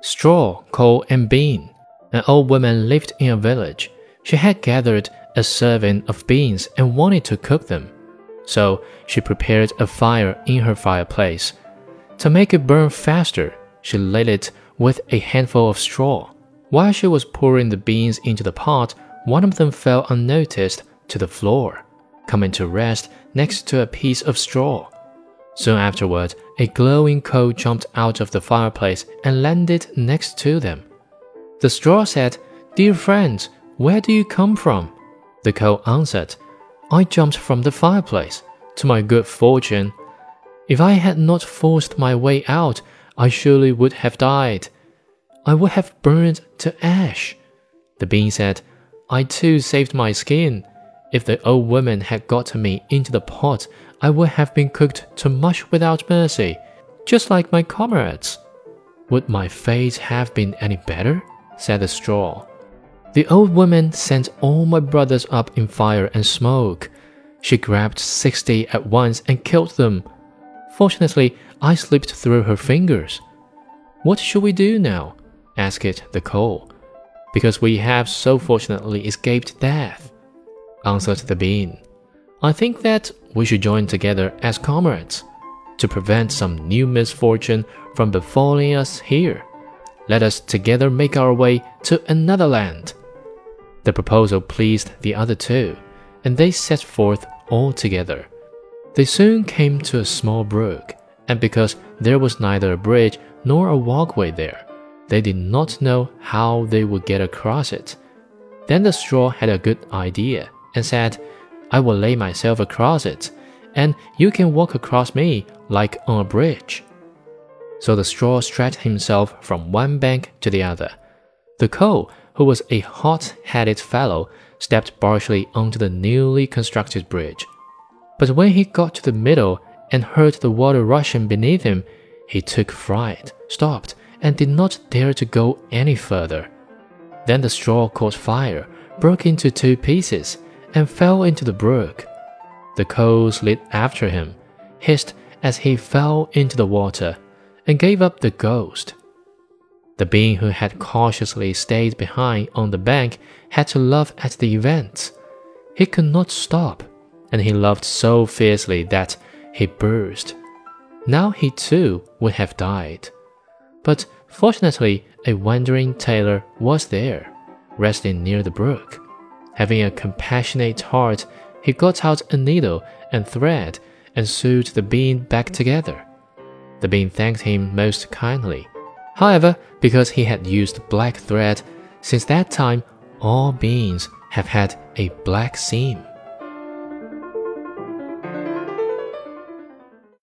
Straw, coal, and bean. An old woman lived in a village. She had gathered a serving of beans and wanted to cook them. So she prepared a fire in her fireplace. To make it burn faster, she lit it with a handful of straw. While she was pouring the beans into the pot, one of them fell unnoticed to the floor, coming to rest next to a piece of straw. Soon afterward, a glowing coal jumped out of the fireplace and landed next to them. The straw said, Dear friends, where do you come from? The coal answered, I jumped from the fireplace. To my good fortune, if I had not forced my way out, I surely would have died. I would have burned to ash. The bean said, I too saved my skin. If the old woman had gotten me into the pot, I would have been cooked to mush without mercy, just like my comrades. Would my fate have been any better? said the straw. The old woman sent all my brothers up in fire and smoke. She grabbed sixty at once and killed them. Fortunately, I slipped through her fingers. What should we do now? asked the coal. Because we have so fortunately escaped death, answered the bean. I think that we should join together as comrades to prevent some new misfortune from befalling us here. Let us together make our way to another land. The proposal pleased the other two, and they set forth all together. They soon came to a small brook, and because there was neither a bridge nor a walkway there, they did not know how they would get across it. Then the straw had a good idea and said, I will lay myself across it, and you can walk across me like on a bridge. So the straw stretched himself from one bank to the other. The coal, who was a hot headed fellow, stepped partially onto the newly constructed bridge. But when he got to the middle and heard the water rushing beneath him, he took fright, stopped, and did not dare to go any further. Then the straw caught fire, broke into two pieces, and fell into the brook. The coal slid after him, hissed as he fell into the water, and gave up the ghost. The being who had cautiously stayed behind on the bank had to laugh at the event. He could not stop, and he laughed so fiercely that he burst. Now he too would have died. But fortunately, a wandering tailor was there, resting near the brook. Having a compassionate heart, he got out a needle and thread and sewed the bean back together. The bean thanked him most kindly. However, because he had used black thread, since that time all beans have had a black seam.